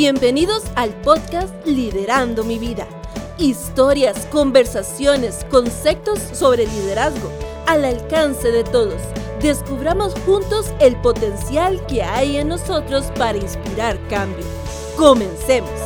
Bienvenidos al podcast Liderando mi vida. Historias, conversaciones, conceptos sobre liderazgo al alcance de todos. Descubramos juntos el potencial que hay en nosotros para inspirar cambio. Comencemos.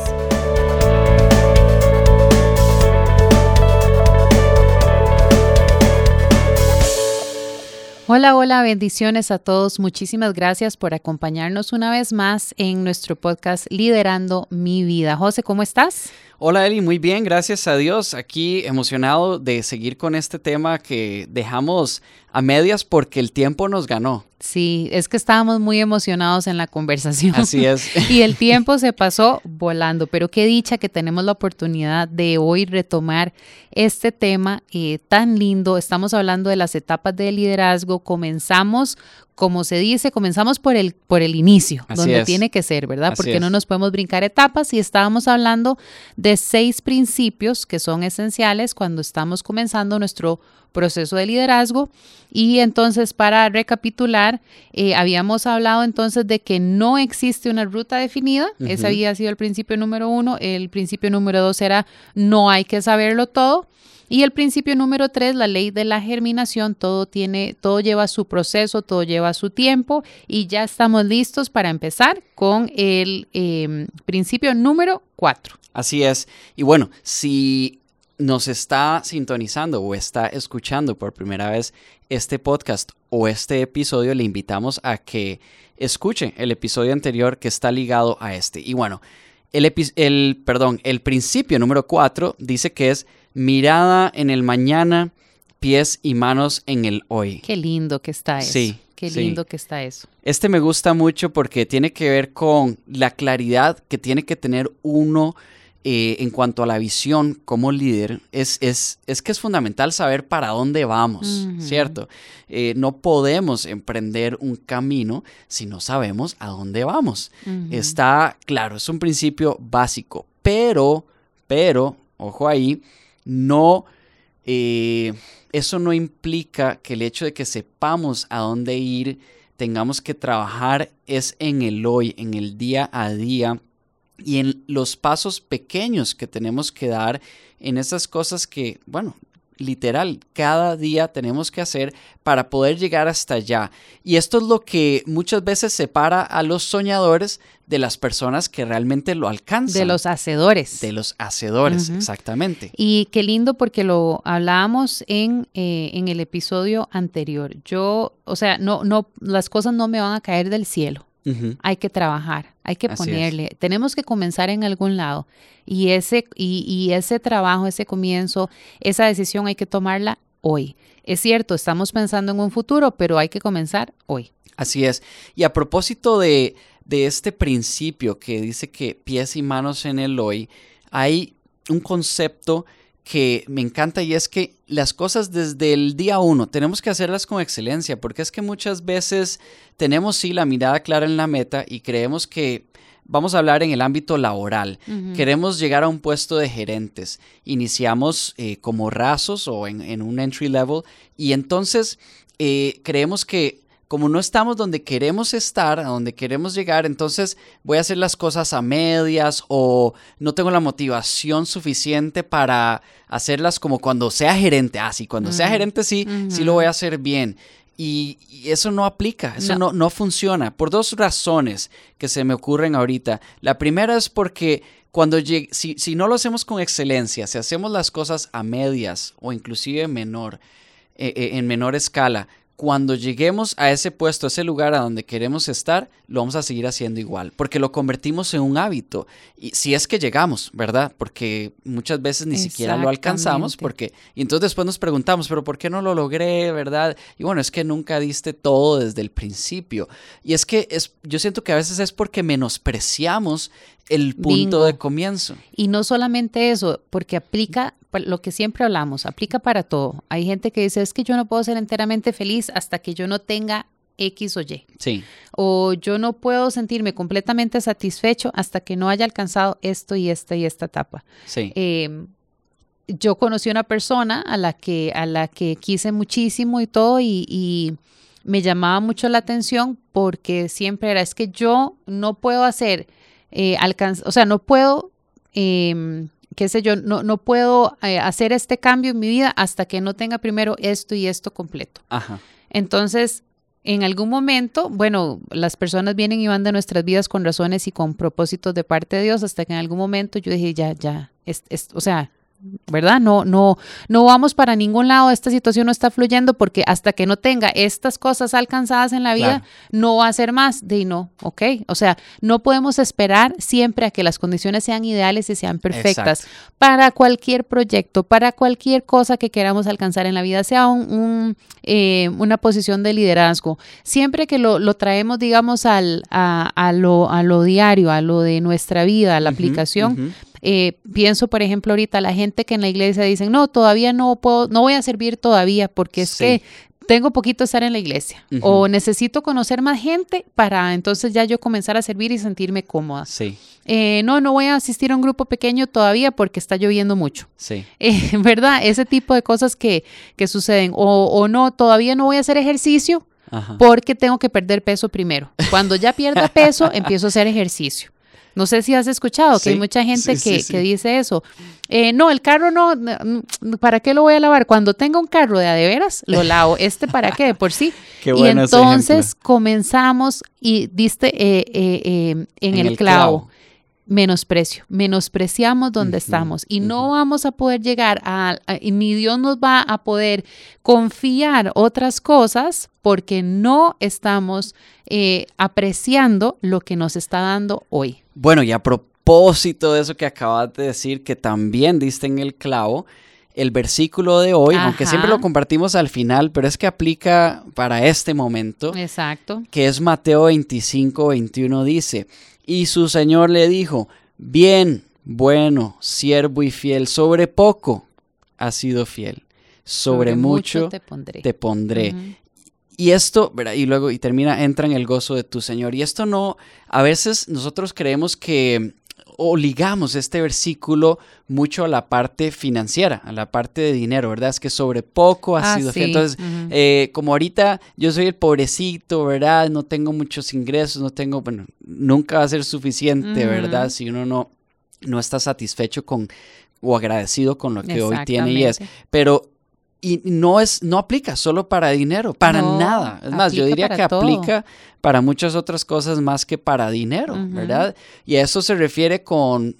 Hola, hola, bendiciones a todos. Muchísimas gracias por acompañarnos una vez más en nuestro podcast Liderando mi vida. José, ¿cómo estás? Hola Eli, muy bien, gracias a Dios. Aquí emocionado de seguir con este tema que dejamos a medias porque el tiempo nos ganó. Sí, es que estábamos muy emocionados en la conversación. Así es. y el tiempo se pasó volando, pero qué dicha que tenemos la oportunidad de hoy retomar este tema eh, tan lindo. Estamos hablando de las etapas de liderazgo. Comenzamos como se dice, comenzamos por el, por el inicio, donde tiene que ser, ¿verdad? Porque no nos podemos brincar etapas y estábamos hablando de seis principios que son esenciales cuando estamos comenzando nuestro proceso de liderazgo. Y entonces, para recapitular, eh, habíamos hablado entonces de que no existe una ruta definida. Ese había sido el principio número uno. El principio número dos era no hay que saberlo todo. Y el principio número tres, la ley de la germinación, todo tiene, todo lleva su proceso, todo lleva su tiempo y ya estamos listos para empezar con el em, principio número cuatro. Así es. Y bueno, si nos está sintonizando o está escuchando por primera vez este podcast o este episodio, le invitamos a que escuche el episodio anterior que está ligado a este. Y bueno, el, el, perdón, el principio número cuatro dice que es mirada en el mañana, pies y manos en el hoy. Qué lindo que está eso. Sí. Qué lindo que está eso. Este me gusta mucho porque tiene que ver con la claridad que tiene que tener uno eh, en cuanto a la visión como líder. Es, es, es, que es fundamental saber para dónde vamos, ¿cierto? Eh, no podemos emprender un camino si no sabemos a dónde vamos. Está claro, es un principio básico, pero, pero, ojo ahí, no, eh, eso no implica que el hecho de que sepamos a dónde ir, tengamos que trabajar es en el hoy, en el día a día y en los pasos pequeños que tenemos que dar en esas cosas que, bueno, literal, cada día tenemos que hacer para poder llegar hasta allá. Y esto es lo que muchas veces separa a los soñadores de las personas que realmente lo alcanzan. De los hacedores. De los hacedores, exactamente. Y qué lindo porque lo hablábamos en, eh, en el episodio anterior. Yo, o sea, no, no, las cosas no me van a caer del cielo. Hay que trabajar, hay que ponerle, tenemos que comenzar en algún lado y ese, y, y ese trabajo, ese comienzo, esa decisión hay que tomarla hoy. Es cierto, estamos pensando en un futuro, pero hay que comenzar hoy. Así es. Y a propósito de, de este principio que dice que pies y manos en el hoy, hay un concepto que me encanta y es que las cosas desde el día uno tenemos que hacerlas con excelencia porque es que muchas veces tenemos sí la mirada clara en la meta y creemos que vamos a hablar en el ámbito laboral. Queremos llegar a un puesto de gerentes. Iniciamos eh, como rasos o en, un entry level y entonces eh, creemos que como no estamos donde queremos estar, a donde queremos llegar, entonces voy a hacer las cosas a medias o no tengo la motivación suficiente para hacerlas como cuando sea gerente. Ah, sí, cuando sea gerente sí, sí lo voy a hacer bien. Y, eso no aplica, eso no. no. funciona, por dos razones que se me ocurren ahorita. La primera es porque cuando si, si no lo hacemos con excelencia, si hacemos las cosas a medias o inclusive menor, eh, eh, en menor escala, cuando lleguemos a ese puesto, a ese lugar a donde queremos estar, lo vamos a seguir haciendo igual, porque lo convertimos en un hábito. Y si es que llegamos, ¿verdad? Porque muchas veces ni siquiera lo alcanzamos, porque y entonces después nos preguntamos, pero ¿por qué no lo logré, verdad? Y bueno, es que nunca diste todo desde el principio. Y es que es, yo siento que a veces es porque menospreciamos el punto de comienzo. Y no solamente eso, porque aplica lo que siempre hablamos, aplica para todo. Hay gente que dice, es que yo no puedo ser enteramente feliz hasta que yo no tenga X o Y. Sí. O yo no puedo sentirme completamente satisfecho hasta que no haya alcanzado esto y esta y esta etapa. Sí. Em, yo conocí una persona a la que, a la que quise muchísimo y todo y, y me llamaba mucho la atención porque siempre era, es que yo no puedo hacer eh, alcanzar, o sea, no puedo, em, qué sé yo, no, no puedo eh, hacer este cambio en mi vida hasta que no tenga primero esto y esto completo. Ajá. Entonces, en algún momento, bueno, las personas vienen y van de nuestras vidas con razones y con propósitos de parte de Dios, hasta que en algún momento yo dije, ya, ya, es, es, o sea, ¿verdad? No, no, no vamos para ningún lado, esta situación no está fluyendo porque hasta que no tenga estas cosas alcanzadas en la vida, Claro. no va a ser más de no, ¿ok? O sea, no podemos esperar siempre a que las condiciones sean ideales y sean perfectas Exacto. para cualquier proyecto, para cualquier cosa que queramos alcanzar en la vida, sea un, un, eh, una posición de liderazgo. Siempre que lo, lo traemos, digamos, al, a, a lo, a lo diario, a lo de nuestra vida, a la aplicación. Eh, pienso, por ejemplo, ahorita la gente que en la iglesia dicen, no, todavía no puedo, no voy a servir todavía porque es Sí. que tengo poquito estar en la iglesia o necesito conocer más gente para entonces ya yo comenzar a servir y sentirme cómoda. Sí, Eh, no, no voy a asistir a un grupo pequeño todavía porque está lloviendo mucho. sí. Eh, ¿Verdad? Ese tipo de cosas que, que suceden. O, o no, todavía no voy a hacer ejercicio Ajá. porque tengo que perder peso primero. Cuando ya pierda peso, empiezo a hacer ejercicio. No sé si has escuchado que hay mucha gente sí, que, sí, sí. que dice eso. Eh, no, el carro no, ¿para qué lo voy a lavar? Cuando tenga un carro de a de veras, lo lavo. ¿Este para qué? De por sí. Qué y entonces comenzamos y diste eh, eh, eh, en, el, clavo. Menosprecio, menospreciamos donde estamos y no vamos a poder llegar a, a- y ni Dios nos va a poder confiar otras cosas porque no estamos eh, apreciando lo que nos está dando hoy. Bueno, y a propósito de eso que acabas de decir, que también diste en el clavo, el versículo de hoy, aunque siempre lo compartimos al final, pero es que aplica para este momento, Exacto. que es Mateo 25, 21, dice, y su Señor le dijo, bien, bueno, siervo y fiel, sobre poco has sido fiel, sobre, mucho, te pondré. te pondré. Ujú. Y esto, ¿verdad? y luego, y termina, entra en el gozo de tu Señor. Y esto no, a veces nosotros creemos que, o ligamos este versículo mucho a la parte financiera, a la parte de dinero, ¿verdad? Es que sobre poco ha Ah, sido sí, Entonces, eh, como ahorita yo soy el pobrecito, ¿verdad? No tengo muchos ingresos, no tengo, bueno, nunca va a ser suficiente, ¿verdad? Si uno no, no está satisfecho con o agradecido con lo que hoy tiene y es. Pero y no es no aplica solo para dinero, para No, nada. Es más, yo diría que todo. aplica para muchas otras cosas más que para dinero. ¿verdad? Y a eso se refiere con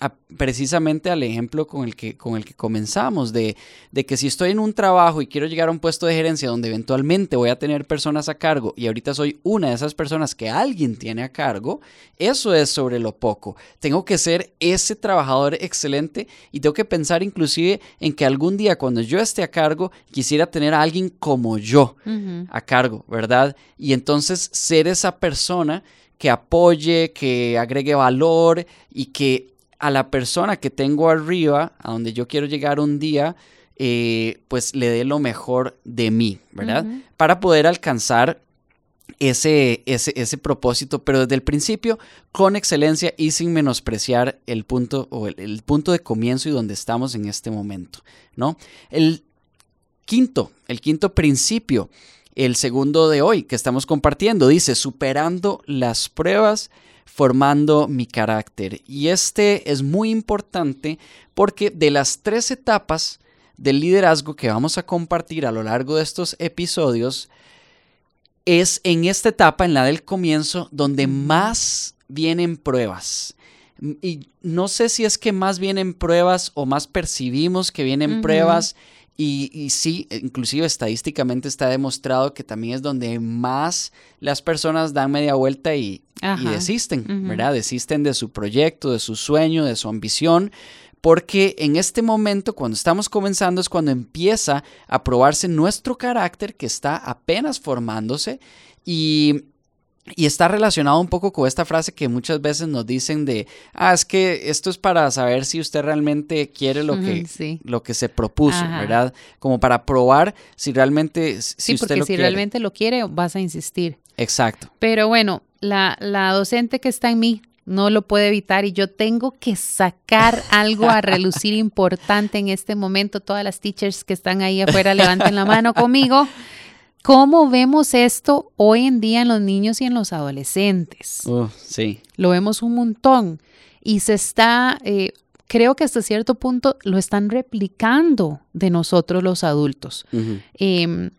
a- precisamente al ejemplo con el que, con el que comenzamos, de, de que si estoy en un trabajo y quiero llegar a un puesto de gerencia donde eventualmente voy a tener personas a cargo y ahorita soy una de esas personas que alguien tiene a cargo, eso es sobre lo poco. Tengo que ser ese trabajador excelente y tengo que pensar inclusive en que algún día cuando yo esté a cargo quisiera tener a alguien como yo a cargo, ¿verdad? Y entonces ser esa persona que apoye, que agregue valor y que a la persona que tengo arriba, a donde yo quiero llegar un día, eh, pues le dé lo mejor de mí, ¿verdad? Para poder alcanzar ese, ese, ese propósito, pero desde el principio con excelencia y sin menospreciar el punto o el, el punto de comienzo y donde estamos en este momento, ¿no? El quinto, el quinto principio, el segundo de hoy que estamos compartiendo, dice, superando las pruebas, formando mi carácter. Y este es muy importante porque de las tres etapas del liderazgo que vamos a compartir a lo largo de estos episodios, es en esta etapa, en la del comienzo, donde más vienen pruebas. Y no sé si es que más vienen pruebas o más percibimos que vienen pruebas. Y, y sí, inclusive estadísticamente está demostrado que también es donde más las personas dan media vuelta y, desisten. ¿verdad? Desisten de su proyecto, de su sueño, de su ambición, porque en este momento, cuando estamos comenzando, es cuando empieza a probarse nuestro carácter que está apenas formándose y, y está relacionado un poco con esta frase que muchas veces nos dicen de, ah, es que esto es para saber si usted realmente quiere lo que, sí. lo que se propuso, Ajá. ¿verdad? Como para probar si realmente, si Sí, usted porque lo si quiere. realmente lo quiere, vas a insistir. Exacto. Pero bueno, la, la docente que está en mí no lo puede evitar y yo tengo que sacar algo a relucir importante en este momento. Todas las teachers que están ahí afuera levanten la mano conmigo. ¿Cómo vemos esto hoy en día en los niños y en los adolescentes? Uh, sí. Lo vemos un montón y se está, eh, creo que hasta cierto punto lo están replicando de nosotros los adultos. Em,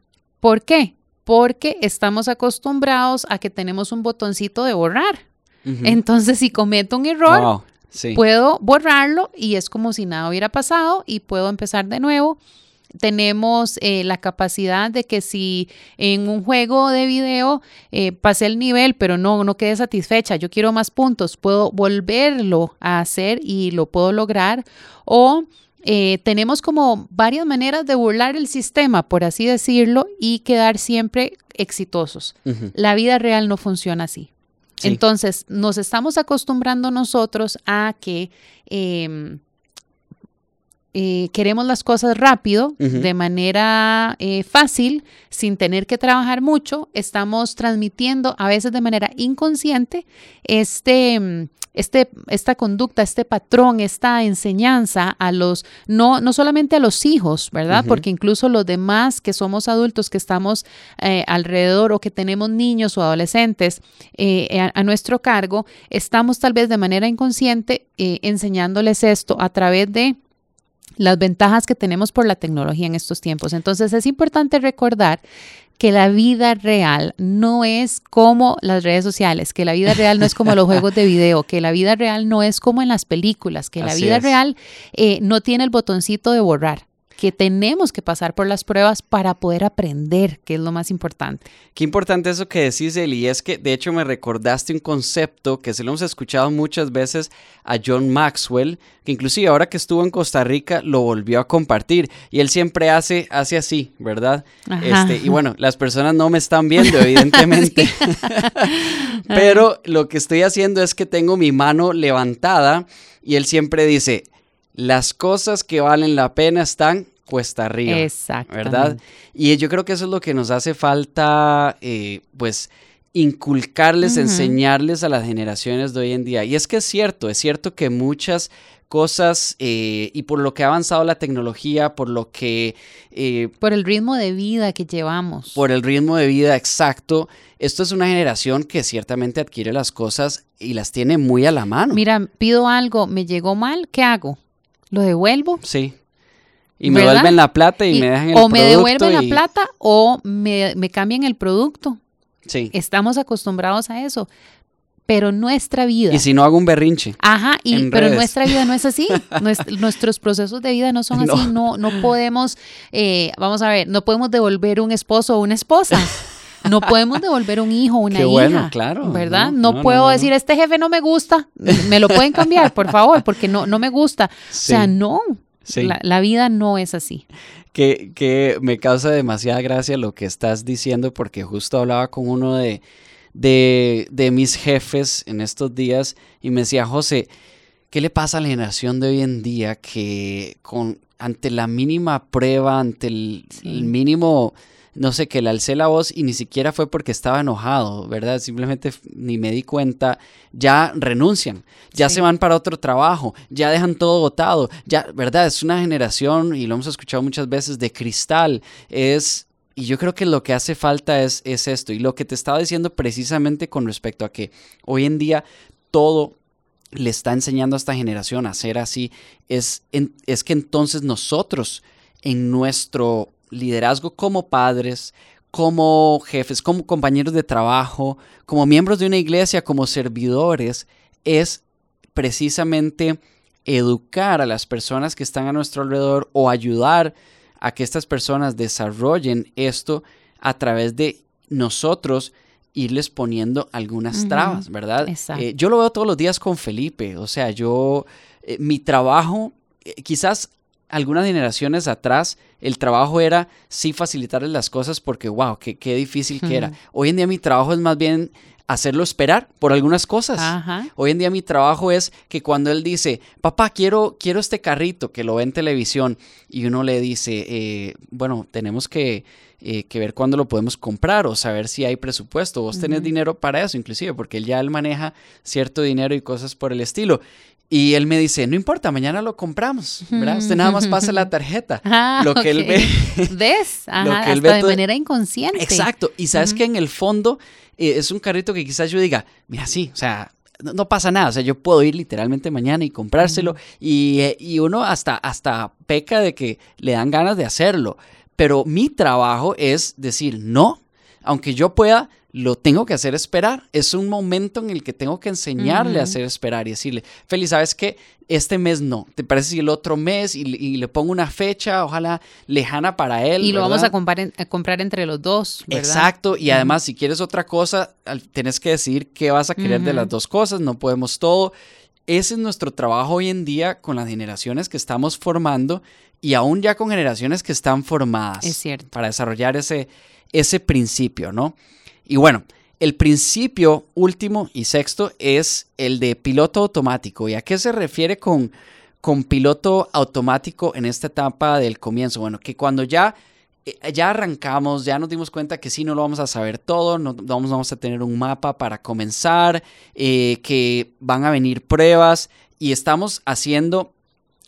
¿Por qué? Porque estamos acostumbrados a que tenemos un botoncito de borrar. Entonces, si cometo un error, Wow, sí. puedo borrarlo y es como si nada hubiera pasado y puedo empezar de nuevo. Tenemos eh, la capacidad de que si en un juego de video eh, pasé el nivel, pero no, no quedé satisfecha, yo quiero más puntos, puedo volverlo a hacer y lo puedo lograr. O eh, tenemos como varias maneras de burlar el sistema, por así decirlo, y quedar siempre exitosos. La vida real no funciona así. Sí. Entonces, nos estamos acostumbrando nosotros a que em, eh, queremos las cosas rápido, de manera eh, fácil, sin tener que trabajar mucho. Estamos transmitiendo a veces de manera inconsciente este, este, esta conducta, este patrón, esta enseñanza a los, no, no solamente a los hijos, ¿verdad? Porque incluso los demás que somos adultos, que estamos eh, alrededor o que tenemos niños o adolescentes a, a nuestro cargo, estamos tal vez de manera inconsciente enseñándoles esto a través de las ventajas que tenemos por la tecnología en estos tiempos. Entonces es importante recordar que la vida real no es como las redes sociales, que la vida real no es como los juegos de video, que la vida real no es como en las películas, que la Así vida es. real eh, no tiene el botoncito de borrar, que tenemos que pasar por las pruebas para poder aprender, que es lo más importante. Qué importante eso que decís, Eli, y es que de hecho me recordaste un concepto que se lo hemos escuchado muchas veces a John Maxwell, que inclusive ahora que estuvo en Costa Rica lo volvió a compartir. Y él siempre hace, hace así, ¿verdad? Este, y bueno, las personas no me están viendo, evidentemente, pero lo que estoy haciendo es que tengo mi mano levantada y él siempre dice, las cosas que valen la pena están cuesta arriba. Exacto. ¿verdad? Y yo creo que eso es lo que nos hace falta, eh, pues, inculcarles, enseñarles a las generaciones de hoy en día. Y es que es cierto, es cierto que muchas cosas, eh, y por lo que ha avanzado la tecnología, por lo que, eh, Por el ritmo de vida que llevamos. por el ritmo de vida exacto, esto es una generación que ciertamente adquiere las cosas y las tiene muy a la mano. Mira, pido algo, me llegó mal, ¿qué hago? ¿Lo devuelvo? Sí. Y me devuelven la plata y, Y- me dejan el o me producto devuelven la plata o me, me cambian el producto. Sí. Estamos acostumbrados a eso. Pero nuestra vida. Y si no hago un berrinche. Ajá, y, pero redes. nuestra vida no es así. Nuest- nuestros procesos de vida no son así. No, no podemos, eh, vamos a ver, no podemos devolver un esposo o una esposa. No podemos devolver un hijo una Qué hija. bueno, claro, ¿Verdad? no, No, no, puedo no. decir, este jefe no me gusta. Me lo pueden cambiar, por favor, porque no, no me gusta. Sí. O sea, no. Sí. La, la vida no es así. que, que me causa demasiada gracia lo que estás diciendo porque justo hablaba con uno de, de, de mis jefes en estos días y me decía, José, ¿qué le pasa a la generación de hoy en día que con, ante la mínima prueba, ante el, Sí. el mínimo, no sé, que le alcé la voz y ni siquiera fue porque estaba enojado, ¿verdad? Simplemente ni me di cuenta, ya renuncian, ya Sí. se van para otro trabajo, ya dejan todo votado, ya, ¿verdad? Es una generación, y lo hemos escuchado muchas veces, de cristal, es... Y yo creo que lo que hace falta es, es esto. Y lo que te estaba diciendo precisamente con respecto a que hoy en día todo le está enseñando a esta generación a ser así, es, en- es que entonces nosotros en nuestro liderazgo como padres, como jefes, como compañeros de trabajo, como miembros de una iglesia, como servidores, es precisamente educar a las personas que están a nuestro alrededor o ayudar a que estas personas desarrollen esto a través de nosotros irles poniendo algunas trabas, ¿verdad? Eh, yo lo veo todos los días con Felipe, o sea, yo, eh, mi trabajo, eh, quizás algunas generaciones atrás, el trabajo era sí facilitarles las cosas porque, wow, qué, qué difícil que era. Hoy en día mi trabajo es más bien hacerlo esperar por algunas cosas. Ajá. Hoy en día mi trabajo es que cuando él dice, papá, quiero, quiero este carrito que lo ve en televisión, y uno le dice, eh, bueno, tenemos que, eh, que ver cuándo lo podemos comprar o saber si hay presupuesto. Vos tenés dinero para eso, inclusive, porque él ya él maneja cierto dinero y cosas por el estilo. Y él me dice, no importa, mañana lo compramos, ¿verdad? Usted nada más pasa la tarjeta. Ah, lo que él ve. ¿Ves? Ajá, lo que él ve de todo- manera inconsciente. Exacto. Y sabes que en el fondo eh, es un carrito que quizás yo diga, mira, sí, o sea, no, no pasa nada. O sea, yo puedo ir literalmente mañana y comprárselo. y, eh, y uno hasta, hasta peca de que le dan ganas de hacerlo. Pero mi trabajo es decir, no, aunque yo pueda, lo tengo que hacer esperar. Es un momento en el que tengo que enseñarle a hacer esperar y decirle, Feli, ¿sabes qué? Este mes no. ¿Te parece si el otro mes? Y, le- y le pongo una fecha, ojalá lejana para él. Y lo vamos a comprar, en- a comprar entre los dos, ¿verdad? Exacto, y además si quieres otra cosa, tienes que decidir qué vas a querer de las dos cosas, no podemos todo. Ese es nuestro trabajo hoy en día con las generaciones que estamos formando y aún ya con generaciones que están formadas Es cierto. para desarrollar ese, ese principio, ¿no? Y bueno, el principio último y sexto es el de piloto automático. ¿Y a qué se refiere con, con piloto automático en esta etapa del comienzo? Bueno, que cuando ya, eh, ya arrancamos, ya nos dimos cuenta que sí, no lo vamos a saber todo, no vamos, a tener un mapa para comenzar, eh, que van a venir pruebas y estamos haciendo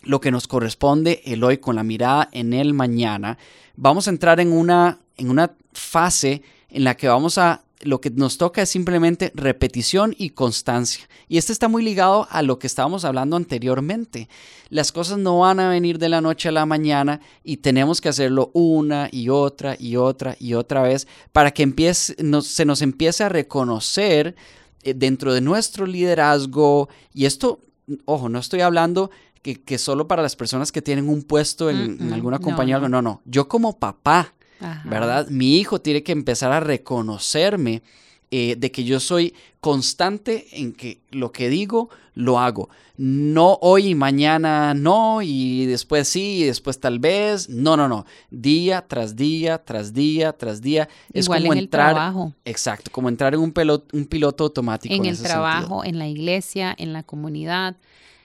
lo que nos corresponde el hoy con la mirada en el mañana. Vamos a entrar en una, en una fase en la que vamos a, lo que nos toca es simplemente repetición y constancia. Y este está muy ligado a lo que estábamos hablando anteriormente. Las cosas no van a venir de la noche a la mañana y tenemos que hacerlo una y otra y otra y otra vez para que empiece, nos- se nos empiece a reconocer eh, dentro de nuestro liderazgo. Y esto, ojo, no estoy hablando que, que solo para las personas que tienen un puesto en, Mm, alguna compañía, no, no. Yo como papá, Ajá. ¿verdad? Mi hijo tiene que empezar a reconocerme eh, de que yo soy constante en que lo que digo, lo hago. No hoy y mañana no, y después sí, y después tal vez. No, no, no. Día tras día, tras día, tras día. Es Igual como en el entrar. trabajo. Exacto, como entrar en un, pelo- un piloto automático. en el ese trabajo, en la iglesia, en la comunidad.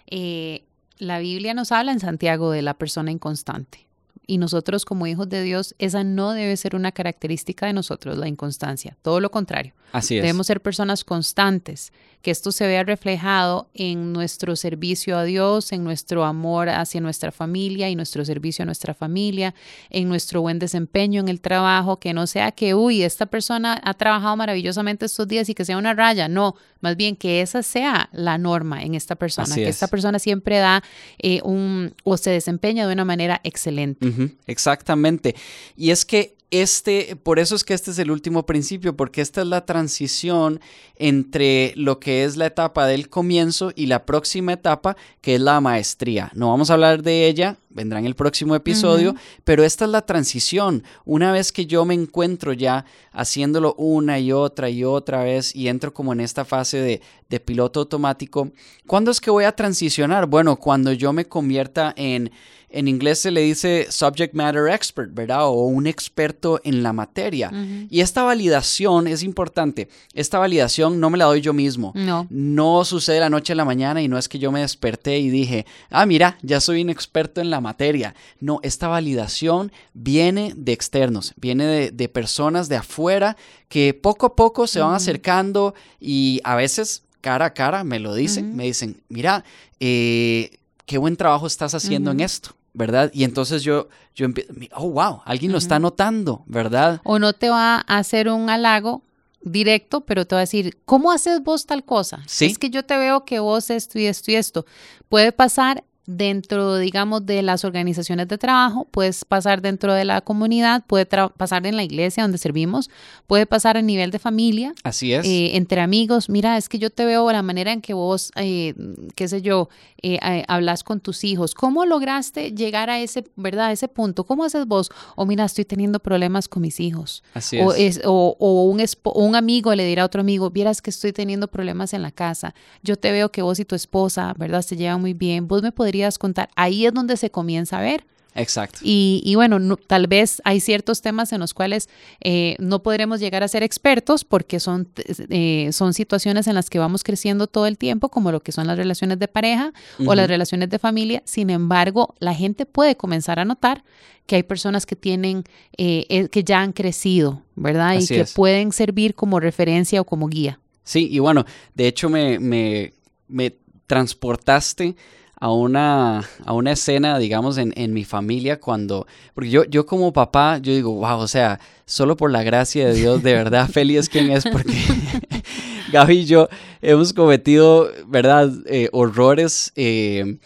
Eh, la Biblia nos habla en Santiago de la persona inconstante. Y nosotros como hijos de Dios, esa no debe ser una característica de nosotros, la inconstancia. Todo lo contrario. Así es. Debemos ser personas constantes, que esto se vea reflejado en nuestro servicio a Dios, en nuestro amor hacia nuestra familia y nuestro servicio a nuestra familia, en nuestro buen desempeño en el trabajo, que no sea que, uy, esta persona ha trabajado maravillosamente estos días y que sea una raya, no, más bien que esa sea la norma en esta persona, Así que es. esta persona siempre da eh, un o se desempeña de una manera excelente. Exactamente. Y es que este, por eso es que este es el último principio, porque esta es la transición entre lo que es la etapa del comienzo y la próxima etapa, que es la maestría. No vamos a hablar de ella, vendrá en el próximo episodio, pero esta es la transición. Una vez que yo me encuentro ya haciéndolo una y otra y otra vez y entro como en esta fase de, de piloto automático, ¿cuándo es que voy a transicionar? Bueno, cuando yo me convierta en en inglés se le dice subject matter expert, ¿verdad? O un experto en la materia. Y esta validación es importante. Esta validación no me la doy yo mismo. No. No sucede la noche a la mañana y no es que yo me desperté y dije, ah, mira, ya soy un experto en la materia. No, esta validación viene de externos, viene de, de personas de afuera que poco a poco se van acercando y a veces cara a cara me lo dicen, me dicen, mira, eh, qué buen trabajo estás haciendo en esto, ¿verdad? Y entonces yo, yo empiezo, oh, wow, alguien lo está notando, ¿verdad? O no te va a hacer un halago directo, pero te va a decir, ¿cómo haces vos tal cosa? Sí. Es que yo te veo que vos esto y esto y esto. Puede pasar dentro, digamos, de las organizaciones de trabajo, puedes pasar dentro de la comunidad, puede pasar en la iglesia donde servimos, puede pasar a nivel de familia, Así es. eh, entre amigos. Mira, es que yo te veo la manera en que vos, eh, qué sé yo, eh, hablas con tus hijos. ¿Cómo lograste llegar a ese, verdad, a ese punto? ¿Cómo haces vos? O mira, estoy teniendo problemas con mis hijos. Así O, es. es- o- o un, espo- un amigo le dirá a otro amigo, vieras que estoy teniendo problemas en la casa. Yo te veo que vos y tu esposa, ¿verdad? Se llevan muy bien. Vos me podrías contar. Ahí es donde se comienza a ver. Exacto. Y, y bueno, no- tal vez hay ciertos temas en los cuales eh, no podremos llegar a ser expertos porque son, eh, son situaciones en las que vamos creciendo todo el tiempo, como lo que son las relaciones de pareja o las relaciones de familia. Sin embargo, la gente puede comenzar a notar que hay personas que tienen, eh, eh, que ya han crecido, ¿verdad? Así y que es. pueden servir como referencia o como guía. Sí, y bueno, de hecho me, me, me transportaste a una, a una escena, digamos, en, mi familia cuando, porque yo, yo como papá, yo digo, wow, o sea, solo por la gracia de Dios, de verdad, Feli es quien es, porque Gaby y yo hemos cometido, ¿verdad?, eh, horrores. Eh,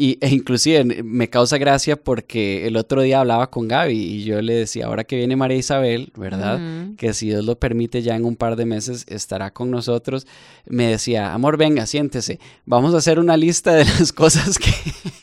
y, e inclusive me causa gracia porque el otro día hablaba con Gaby y yo le decía, ahora que viene María Isabel, ¿verdad? Que si Dios lo permite ya en un par de meses estará con nosotros. Me decía, amor, venga, siéntese. Vamos a hacer una lista de las cosas que...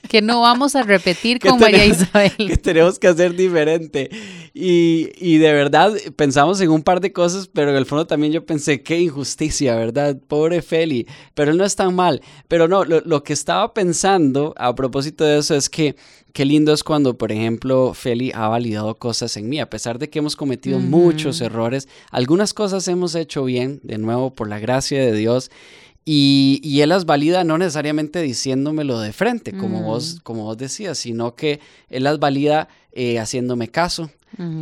Que no vamos a repetir con María Isabel. Que tenemos que hacer diferente. Y, y, de verdad pensamos en un par de cosas, pero en el fondo también yo pensé, qué injusticia, ¿verdad? Pobre Feli. Pero él no es tan mal. Pero no, lo, lo que estaba pensando a propósito de eso es que qué lindo es cuando, por ejemplo, Feli ha validado cosas en mí, a pesar de que hemos cometido muchos errores, algunas cosas hemos hecho bien, de nuevo, por la gracia de Dios. Y, él las valida no necesariamente diciéndomelo de frente, como, vos, mm. como vos decías, sino que él las valida eh, haciéndome caso.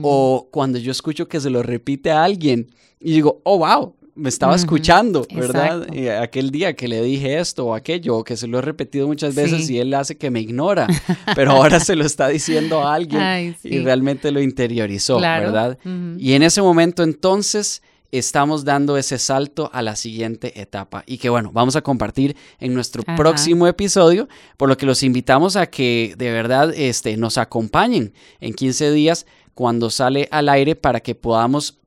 O cuando yo escucho que se lo repite a alguien y digo, oh, wow, me estaba escuchando, ¿verdad? aquel día que le dije esto o aquello, que se lo he repetido muchas veces y él hace que me ignora, pero ahora se lo está diciendo a alguien y realmente lo interiorizó, ¿verdad? Y en ese momento entonces estamos dando ese salto a la siguiente etapa. Y que bueno, vamos a compartir en nuestro próximo episodio, por lo que los invitamos a que de verdad este, nos acompañen en 15 días cuando sale al aire para que podamos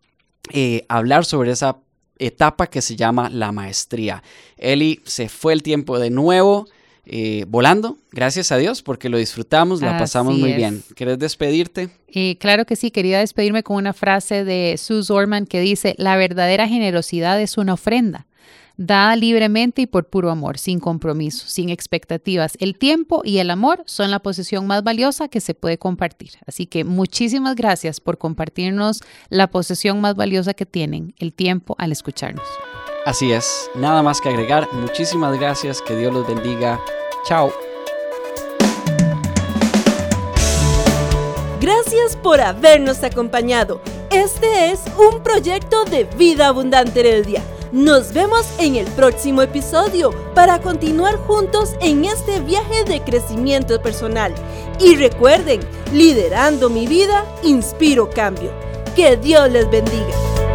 eh, hablar sobre esa etapa que se llama la maestría. Eli, se fue el tiempo de nuevo. Eh, volando, gracias a Dios, porque lo disfrutamos, la pasamos muy bien. ¿Quieres despedirte? Eh, claro que sí, quería despedirme con una frase de Sue Orman que dice, la verdadera generosidad es una ofrenda dada libremente y por puro amor, sin compromiso, sin expectativas. El tiempo y el amor son la posesión más valiosa que se puede compartir. Así que muchísimas gracias por compartirnos la posesión más valiosa que tienen, el tiempo al escucharnos. Así es, nada más que agregar. Muchísimas gracias, que Dios los bendiga. Chao. Gracias por habernos acompañado. Este es un proyecto de vida abundante en el día nos vemos en el próximo episodio para continuar juntos en este viaje de crecimiento personal. Y recuerden, liderando mi vida, inspiro cambio. Que Dios les bendiga.